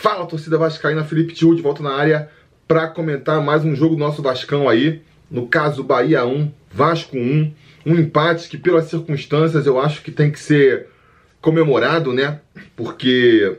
Fala, torcida vascaína, Felipe Tio de volta na área para comentar mais um jogo do nosso Vascão aí. No caso, Bahia 1, Vasco 1. Um empate que, pelas circunstâncias, eu acho que tem que ser comemorado, né? Porque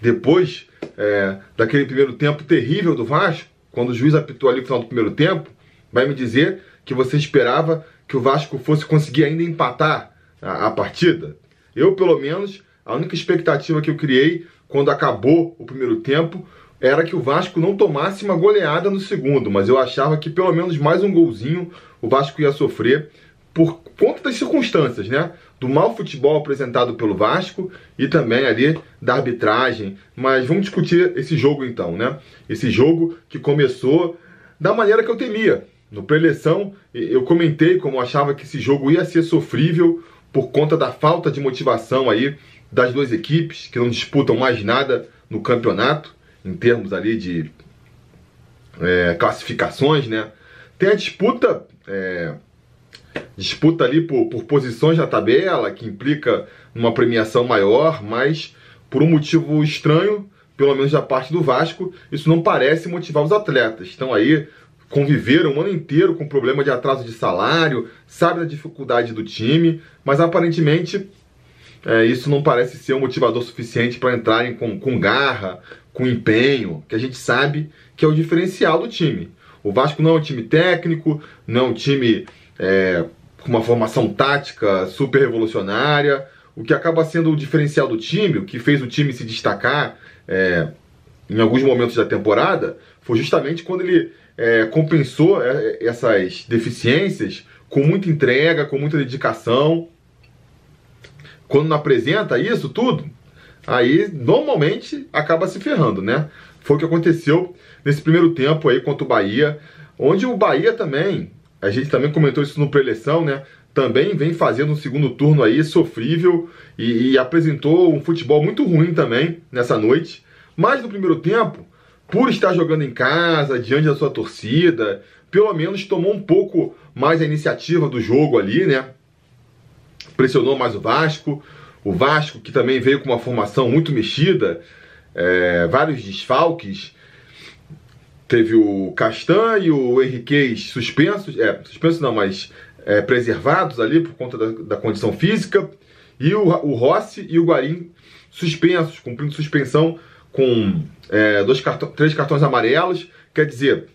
depois é, daquele primeiro tempo terrível do Vasco, quando o juiz apitou ali no final do primeiro tempo, vai me dizer que você esperava que o Vasco fosse conseguir ainda empatar a, a partida? Eu, pelo menos, a única expectativa que eu criei quando acabou o primeiro tempo era que o Vasco não tomasse uma goleada no segundo, mas eu achava que pelo menos mais um golzinho o Vasco ia sofrer por conta das circunstâncias, né? Do mau futebol apresentado pelo Vasco e também ali da arbitragem. Mas vamos discutir esse jogo então, né? Esse jogo que começou da maneira que eu temia. No pré-eleição, eu comentei como eu achava que esse jogo ia ser sofrível por conta da falta de motivação aí das duas equipes, que não disputam mais nada no campeonato, em termos ali de é, classificações, né? Tem a disputa, é, disputa ali por, por posições na tabela, que implica uma premiação maior, mas por um motivo estranho, pelo menos da parte do Vasco, isso não parece motivar os atletas. Estão aí conviveram um ano inteiro com problema de atraso de salário, sabe da dificuldade do time, mas aparentemente é, isso não parece ser um motivador suficiente para entrarem com, com garra, com empenho, que a gente sabe que é o diferencial do time. O Vasco não é um time técnico, não é um time é, com uma formação tática super revolucionária. O que acaba sendo o diferencial do time, o que fez o time se destacar é, em alguns momentos da temporada, foi justamente quando ele é, compensou é, essas deficiências com muita entrega, com muita dedicação. Quando não apresenta isso tudo, aí normalmente acaba se ferrando, né? Foi o que aconteceu nesse primeiro tempo aí contra o Bahia, onde o Bahia também, a gente também comentou isso no pré-eleição, né? Também vem fazendo um segundo turno aí sofrível e, e apresentou um futebol muito ruim também nessa noite. Mas no primeiro tempo, por estar jogando em casa, diante da sua torcida, pelo menos tomou um pouco mais a iniciativa do jogo ali, né? Pressionou mais o Vasco. O Vasco, que também veio com uma formação muito mexida, é, vários desfalques. Teve o Castan e o Henriquez suspensos, é, suspensos não, mas é, preservados ali por conta da, da condição física. E o, o Rossi e o Guarim suspensos, cumprindo suspensão com é, dois cartões, três cartões amarelos. Quer dizer,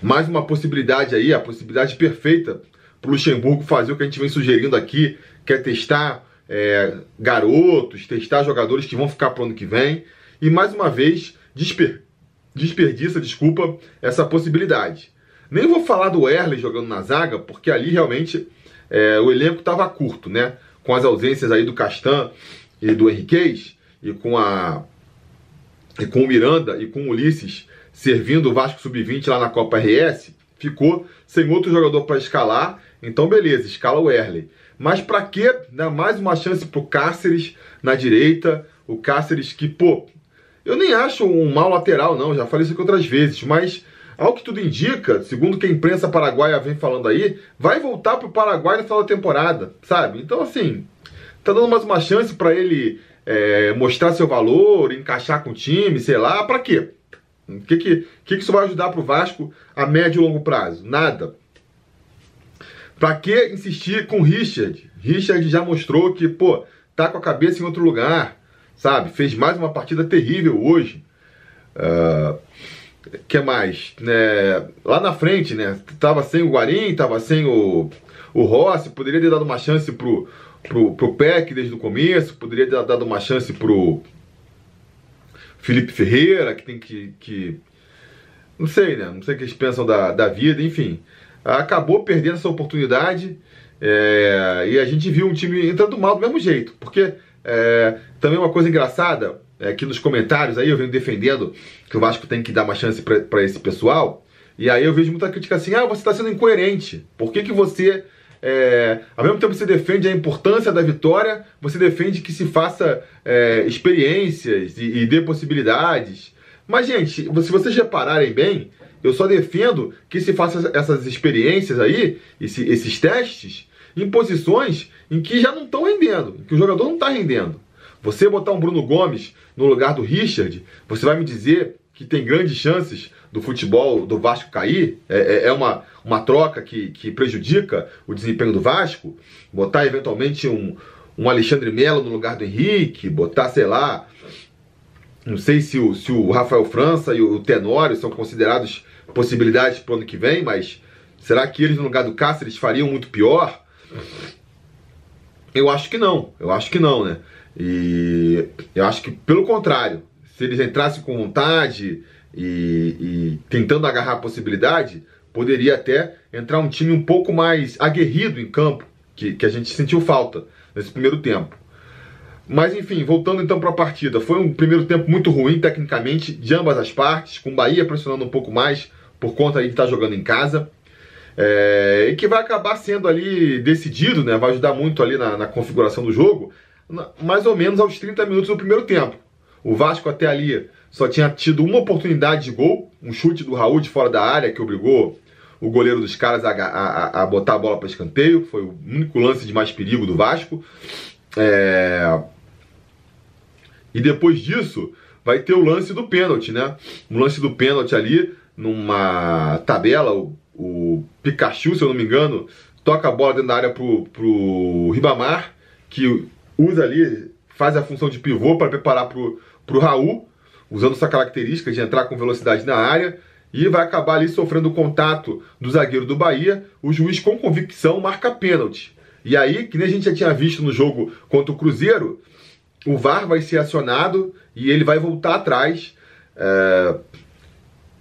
mais uma possibilidade aí, a possibilidade perfeita para o Luxemburgo fazer o que a gente vem sugerindo aqui, que é testar é, garotos, testar jogadores que vão ficar para o ano que vem. E mais uma vez, desper, desperdiça, desculpa, essa possibilidade. Nem vou falar do Erle jogando na zaga, porque ali realmente é, o elenco estava curto, né? Com as ausências aí do Castan e do Henriquez e com a e com o Miranda e com o Ulisses servindo o Vasco Sub-20 lá na Copa RS, ficou sem outro jogador para escalar. Então, beleza, escala o Erley. Mas para que dar mais uma chance pro Cáceres na direita? O Cáceres que, pô, eu nem acho um mau lateral, não, já falei isso aqui outras vezes, mas ao que tudo indica, segundo que a imprensa paraguaia vem falando aí, vai voltar pro Paraguai no final da temporada, sabe? Então, assim, tá dando mais uma chance para ele é, mostrar seu valor, encaixar com o time, sei lá, para quê? O que, que, que, que isso vai ajudar para o Vasco a médio e longo prazo? Nada. Para que insistir com Richard? Richard já mostrou que, pô, tá com a cabeça em outro lugar, sabe? Fez mais uma partida terrível hoje. Uh, que mais? né lá na frente, né? Tava sem o Guarim, tava sem o, o Rossi, poderia ter dado uma chance pro, pro, pro desde o começo, poderia ter dado uma chance pro Felipe Ferreira, que tem que. que não sei, né? Não sei o que eles pensam da, da vida, enfim. Acabou perdendo essa oportunidade é, e a gente viu um time entrando mal do mesmo jeito. Porque é, também uma coisa engraçada, é, aqui nos comentários aí eu venho defendendo que o Vasco tem que dar uma chance para esse pessoal. E aí eu vejo muita crítica assim: ah, você está sendo incoerente. Por que, que você é, ao mesmo tempo que você defende a importância da vitória, você defende que se faça é, experiências e, e dê possibilidades. Mas, gente, se vocês repararem bem, eu só defendo que se faça essas experiências aí, esse, esses testes, em posições em que já não estão rendendo, que o jogador não está rendendo. Você botar um Bruno Gomes no lugar do Richard, você vai me dizer que tem grandes chances do futebol do Vasco cair? É, é, é uma, uma troca que, que prejudica o desempenho do Vasco? Botar eventualmente um, um Alexandre Melo no lugar do Henrique, botar, sei lá, não sei se o, se o Rafael França e o Tenório são considerados possibilidades para o ano que vem, mas será que eles no lugar do Cáceres fariam muito pior? Eu acho que não, eu acho que não, né? E eu acho que pelo contrário, se eles entrassem com vontade e, e tentando agarrar a possibilidade, poderia até entrar um time um pouco mais aguerrido em campo, que, que a gente sentiu falta nesse primeiro tempo. Mas enfim, voltando então para a partida, foi um primeiro tempo muito ruim tecnicamente de ambas as partes, com o Bahia pressionando um pouco mais por conta de estar jogando em casa. É, e que vai acabar sendo ali decidido, né? Vai ajudar muito ali na, na configuração do jogo, na, mais ou menos aos 30 minutos do primeiro tempo. O Vasco até ali só tinha tido uma oportunidade de gol, um chute do Raul de fora da área que obrigou o goleiro dos caras a, a, a botar a bola para escanteio. Foi o único lance de mais perigo do Vasco. É... E depois disso, vai ter o lance do pênalti, né? O lance do pênalti ali, numa tabela, o, o, Pikachu, se eu não me engano, toca a bola dentro da área pro, pro Ribamar, que usa ali, faz a função de pivô para preparar pro, pro Raul, usando sua característica de entrar com velocidade na área, e vai acabar ali sofrendo o contato do zagueiro do Bahia. O juiz, com convicção, marca pênalti. E aí, que nem a gente já tinha visto no jogo contra o Cruzeiro, o VAR vai ser acionado e ele vai voltar atrás. É,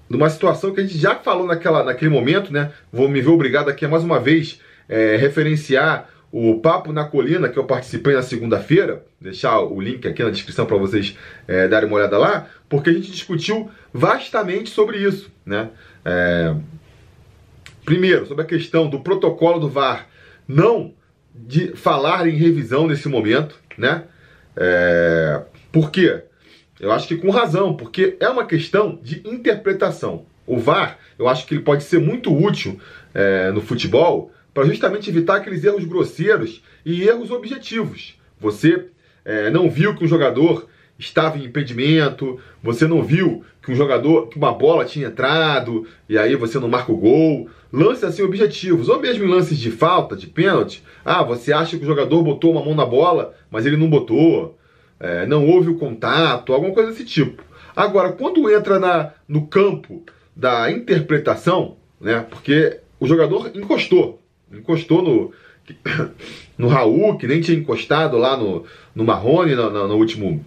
numa situação que a gente já falou naquela, naquele momento, né? Vou me ver obrigado aqui a mais uma vez é, referenciar o Papo na Colina, que eu participei na segunda-feira, deixar o link aqui na descrição para vocês é, darem uma olhada lá, porque a gente discutiu vastamente sobre isso, né? É, primeiro, sobre a questão do protocolo do VAR não de falar em revisão nesse momento, né? É... Por quê? Eu acho que com razão, porque é uma questão de interpretação. O VAR, eu acho que ele pode ser muito útil é, no futebol para justamente evitar aqueles erros grosseiros e erros objetivos. Você é, não viu que um jogador estava em impedimento, você não viu que um jogador, que uma bola tinha entrado e aí você não marca o gol. Lances assim objetivos, ou mesmo em lances de falta, de pênalti. Ah, você acha que o jogador botou uma mão na bola, mas ele não botou. É, não houve o contato, alguma coisa desse tipo. Agora, quando entra na, no campo da interpretação, né? Porque o jogador encostou, encostou no, no Raul, que nem tinha encostado lá no, no Marrone no, no, no último,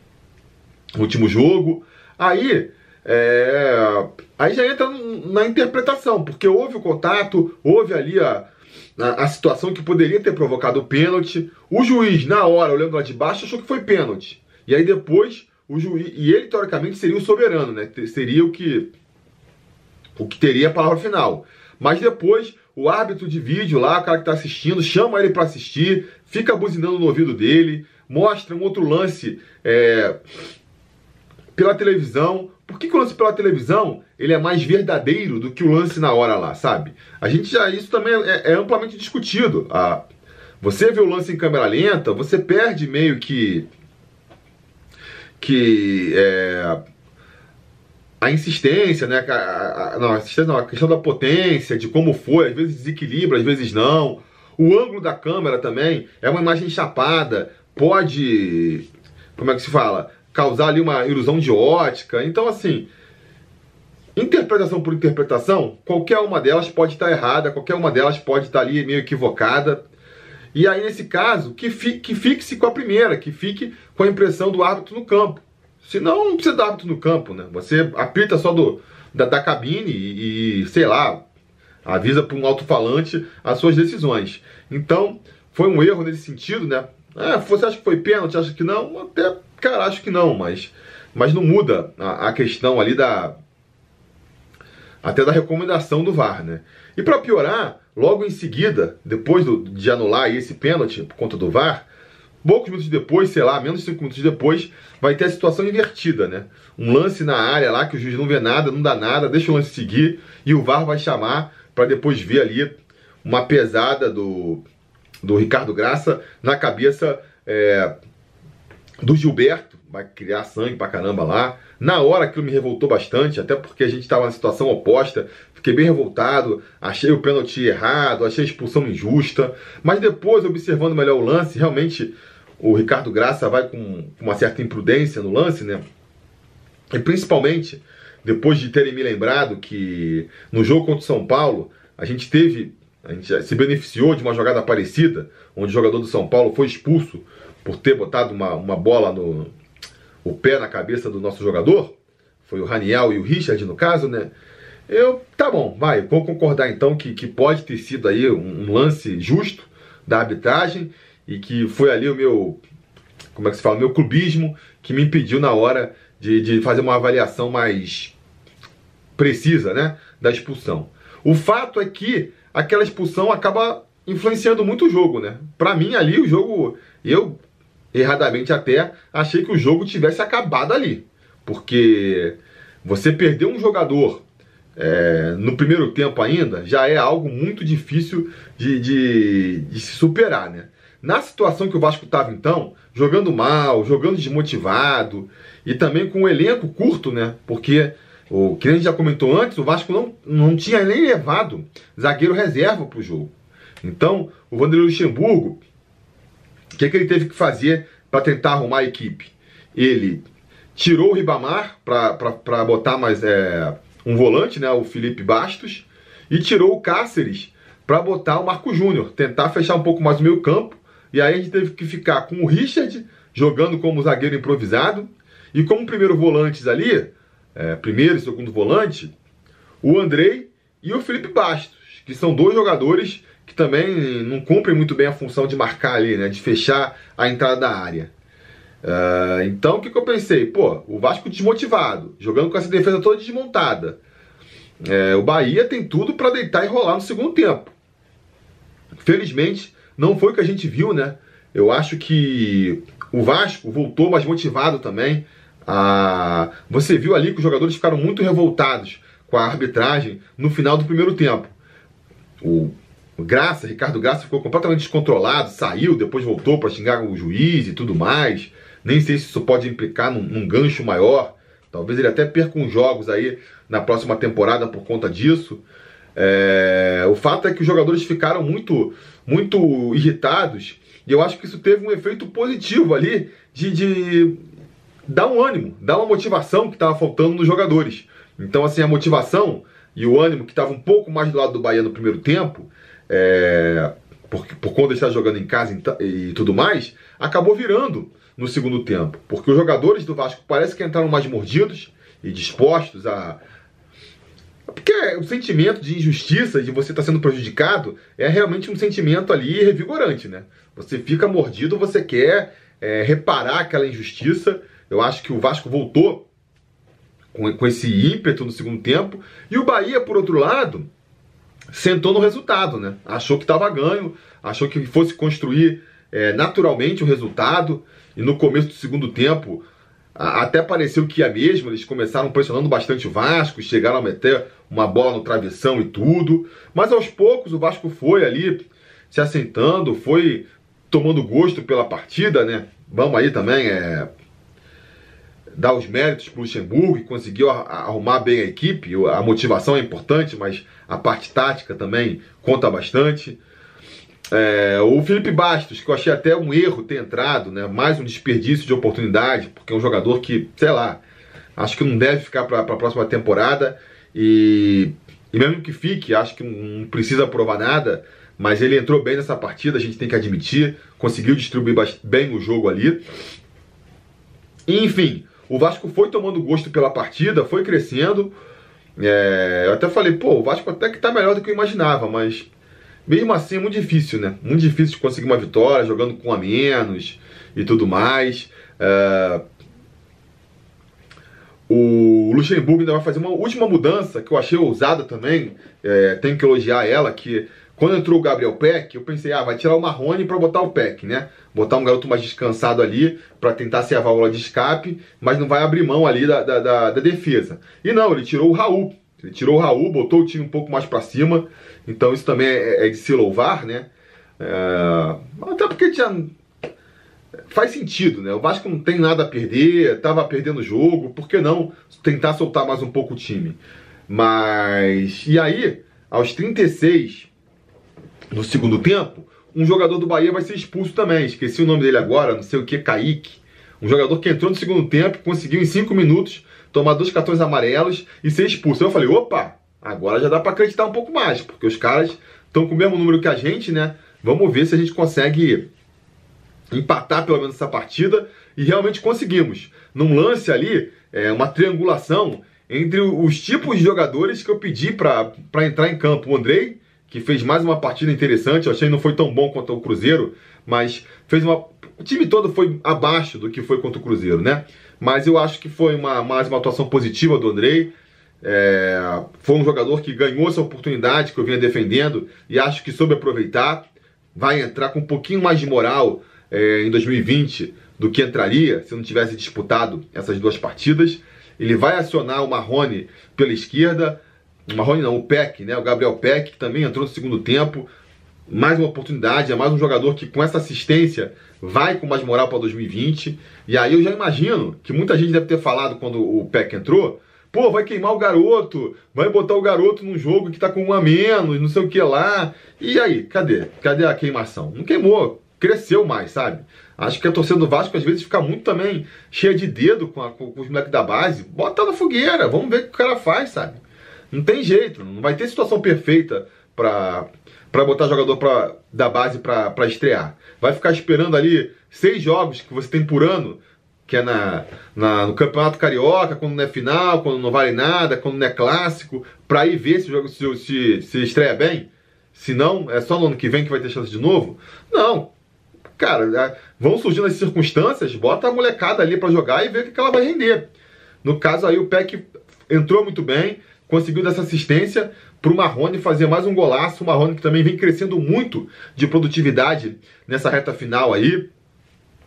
último jogo. Aí é, aí já entra na interpretação, porque houve o contato, houve ali a, a, a, situação que poderia ter provocado o pênalti. O juiz, na hora, olhando lá de baixo, achou que foi pênalti. E aí depois, o juiz. E ele, teoricamente, seria o soberano, né? Seria o que. O que teria a palavra final. Mas depois, o árbitro de vídeo lá, o cara que está assistindo, chama ele para assistir, fica buzinando no ouvido dele, mostra um outro lance é, pela televisão. Por que, que, o lance pela televisão ele é mais verdadeiro do que o lance na hora lá, sabe? A gente já isso também é, é amplamente discutido. Ah, você vê o lance em câmera lenta, você perde meio que que é, a insistência, né? A, a, não, a, insistência não, a questão da potência, de como foi, às vezes desequilibra, às vezes não. O ângulo da câmera também é uma imagem chapada, pode, como é que se fala? Causar ali uma ilusão de ótica. Então, assim, interpretação por interpretação, qualquer uma delas pode estar errada, qualquer uma delas pode estar ali meio equivocada. E aí, nesse caso, que, que fique-se com a primeira, que fique com a impressão do árbitro no campo. Senão, não precisa do árbitro no campo, né? Você apita só do, da, da cabine e, e, sei lá, avisa para um alto-falante as suas decisões. Então, foi um erro nesse sentido, né? Ah, você acha que foi pênalti? Acha que não? Até Cara, acho que não, mas, mas não muda a, a questão ali da. Até da recomendação do VAR, né? E para piorar, logo em seguida, depois do, de anular esse pênalti por conta do VAR, poucos minutos depois, sei lá, menos de 5 minutos depois, vai ter a situação invertida, né? Um lance na área lá que o juiz não vê nada, não dá nada, deixa o lance seguir e o VAR vai chamar para depois ver ali uma pesada do, do Ricardo Graça na cabeça é, do Gilberto, vai criar sangue pra caramba lá. Na hora aquilo me revoltou bastante, até porque a gente estava na situação oposta. Fiquei bem revoltado, achei o pênalti errado, achei a expulsão injusta. Mas depois, observando melhor o lance, realmente o Ricardo Graça vai com uma certa imprudência no lance, né? E principalmente depois de terem me lembrado que no jogo contra o São Paulo, a gente teve, a gente se beneficiou de uma jogada parecida, onde o jogador do São Paulo foi expulso por ter botado uma, uma bola no o pé na cabeça do nosso jogador, foi o Raniel e o Richard no caso, né? Eu, tá bom, vai, vou concordar então que, que pode ter sido aí um, um lance justo da arbitragem e que foi ali o meu, como é que se fala, meu clubismo que me impediu na hora de, de fazer uma avaliação mais precisa, né, da expulsão. O fato é que aquela expulsão acaba influenciando muito o jogo, né? Para mim ali o jogo, eu erradamente até achei que o jogo tivesse acabado ali, porque você perder um jogador é, no primeiro tempo ainda já é algo muito difícil de, de, de se superar, né? Na situação que o Vasco estava então, jogando mal, jogando desmotivado e também com um elenco curto, né? Porque o que a gente já comentou antes, o Vasco não, não tinha nem levado zagueiro reserva para o jogo. Então, o Vanderlei Luxemburgo, o que, que ele teve que fazer para tentar arrumar a equipe? Ele tirou o Ribamar para botar mais é, um volante, né, o Felipe Bastos, e tirou o Cáceres para botar o Marco Júnior, tentar fechar um pouco mais o meio campo. E aí a gente teve que ficar com o Richard jogando como zagueiro improvisado e como primeiro volantes ali, é, primeiro e segundo volante, o Andrei e o Felipe Bastos, que são dois jogadores que também não cumprem muito bem a função de marcar ali, né, de fechar a entrada da área. Uh, então o que, que, eu pensei? Pô, o Vasco desmotivado, jogando com essa defesa toda desmontada. É, o Bahia tem tudo para deitar e rolar no segundo tempo. Felizmente, não foi o que a gente viu, né? Eu acho que o Vasco voltou mais motivado também. Ah, você viu ali que os jogadores ficaram muito revoltados com a arbitragem no final do primeiro tempo. O Graça, Ricardo Graça ficou completamente descontrolado, saiu, depois voltou para xingar o juiz e tudo mais. Nem sei se isso pode implicar num, num gancho maior. Talvez ele até perca uns jogos aí na próxima temporada por conta disso. É, o fato é que os jogadores ficaram muito, muito irritados e eu acho que isso teve um efeito positivo ali de, de dá um ânimo, dá uma motivação que estava faltando nos jogadores. Então, assim, a motivação e o ânimo que estava um pouco mais do lado do Bahia no primeiro tempo, é, por, por conta de estar jogando em casa e tudo mais, acabou virando no segundo tempo. Porque os jogadores do Vasco parece que entraram mais mordidos e dispostos a. Porque o sentimento de injustiça, de você estar sendo prejudicado, é realmente um sentimento ali revigorante, né? Você fica mordido, você quer é, reparar aquela injustiça eu acho que o Vasco voltou com, com esse ímpeto no segundo tempo. E o Bahia, por outro lado, sentou no resultado, né? Achou que estava ganho, achou que fosse construir é, naturalmente o resultado. E no começo do segundo tempo, a, até pareceu que ia mesmo. Eles começaram pressionando bastante o Vasco, chegaram a meter uma bola no travessão e tudo. Mas aos poucos o Vasco foi ali se assentando, foi tomando gosto pela partida, né? Vamos aí também, é, dar os méritos para o Luxemburgo, que conseguiu arrumar bem a equipe. A motivação é importante, mas a parte tática também conta bastante. É, o Felipe Bastos, que eu achei até um erro ter entrado, né? mais um desperdício de oportunidade, porque é um jogador que, sei lá, acho que não deve ficar para a próxima temporada. E, e mesmo que fique, acho que não precisa provar nada, mas ele entrou bem nessa partida, a gente tem que admitir, conseguiu distribuir bem o jogo ali. enfim, o Vasco foi tomando gosto pela partida, foi crescendo. É, eu até falei, pô, o Vasco até que tá melhor do que eu imaginava, mas mesmo assim é muito difícil, né? Muito difícil de conseguir uma vitória, jogando com a menos e tudo mais. É, o Luxemburgo ainda vai fazer uma última mudança que eu achei ousada também. É, tenho que elogiar ela, que quando entrou o Gabriel Peck, eu pensei, ah, vai tirar o Marrone para botar o Peck, né? Botar um garoto mais descansado ali para tentar ser a válvula de escape, mas não vai abrir mão ali da, da, da, da defesa. E não, ele tirou o Raul. Ele tirou o Raul, botou o time um pouco mais para cima. Então isso também é, é, de se louvar, né? É, até porque tinha faz sentido, né? O Vasco não tem nada a perder, estava perdendo o jogo, por que não tentar soltar mais um pouco o time? Mas. E aí, aos 36 no segundo tempo, um jogador do Bahia vai ser expulso também. Esqueci o nome dele agora, não sei o que, Kaique. Um jogador que entrou no segundo tempo, conseguiu em 5 minutos tomar dois cartões amarelos e ser expulso. Eu falei, opa, agora já dá para acreditar um pouco mais, porque os caras estão com o mesmo número que a gente, né? Vamos ver se a gente consegue empatar pelo menos essa partida e realmente conseguimos. Num lance ali, é, uma triangulação entre os tipos de jogadores que eu pedi para entrar em campo. O Andrei, que fez mais uma partida interessante, eu achei que não foi tão bom quanto o Cruzeiro, mas fez uma. O time todo foi abaixo do que foi contra o Cruzeiro, né? Mas eu acho que foi uma, mais uma atuação positiva do Andrei. É, foi um jogador que ganhou essa oportunidade que eu vinha defendendo e acho que soube aproveitar. Vai entrar com um pouquinho mais de moral é, em 2020 do que entraria se não tivesse disputado essas duas partidas. Ele vai acionar o Marrone pela esquerda. Marrone não, o Peck, né? O Gabriel Peck, que também entrou no segundo tempo. Mais uma oportunidade, é mais um jogador que com essa assistência vai com mais moral para 2020. E aí eu já imagino que muita gente deve ter falado quando o Peck entrou. Pô, vai queimar o garoto, vai botar o garoto num jogo que tá com um a menos, não sei o que lá. E aí, cadê? Cadê a queimação? Não queimou, cresceu mais, sabe? Acho que a torcida do Vasco às vezes fica muito também cheia de dedo com, a, com os moleques da base. Bota na fogueira, vamos ver o que o cara faz, sabe? Não tem jeito, não vai ter situação perfeita pra, pra botar jogador pra, da base pra estrear. Vai ficar esperando ali seis jogos que você tem por ano, que é na, na, no Campeonato Carioca, quando não é final, quando não vale nada, quando não é clássico, pra ir ver se o se, se, se estreia bem. Se não, é só no ano que vem que vai ter chance de novo? Não, cara, é, vão surgindo as circunstâncias, bota a molecada ali para jogar e vê o que ela vai render. No caso aí, o Peck entrou muito bem, conseguiu dessa assistência para o Marrone fazer mais um golaço. O Marrone que também vem crescendo muito de produtividade nessa reta final aí.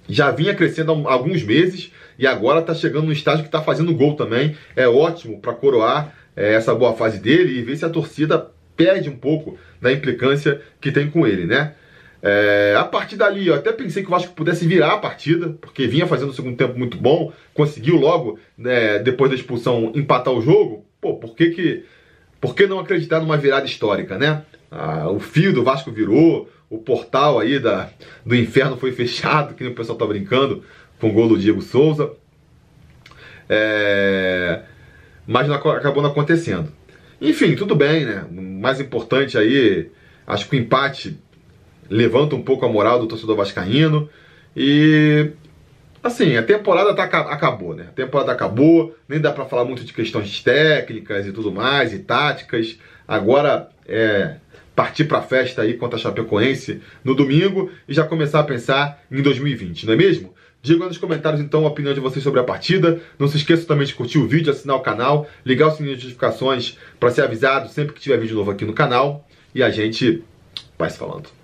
Já vinha crescendo há alguns meses e agora está chegando no estágio que está fazendo gol também. É ótimo para coroar é, essa boa fase dele e ver se a torcida perde um pouco da implicância que tem com ele, né? É, a partir dali, eu até pensei que o Vasco pudesse virar a partida, porque vinha fazendo o segundo tempo muito bom, conseguiu logo, né, depois da expulsão, empatar o jogo. Pô, por que, que, por que não acreditar numa virada histórica, né? Ah, o fio do Vasco virou, o portal aí da, do inferno foi fechado, que o pessoal tá brincando, com o gol do Diego Souza. É, mas não, acabou não acontecendo. Enfim, tudo bem, né? O mais importante aí, acho que o empate levanta um pouco a moral do torcedor vascaíno. E assim, a temporada tá, acabou, né? A temporada acabou, nem dá para falar muito de questões técnicas e tudo mais, e táticas. Agora é partir para a festa aí contra a Chapecoense no domingo e já começar a pensar em 2020, não é mesmo? Diga nos comentários então a opinião de vocês sobre a partida. Não se esqueça também de curtir o vídeo, assinar o canal, ligar o sininho de notificações para ser avisado sempre que tiver vídeo novo aqui no canal. E a gente vai se falando.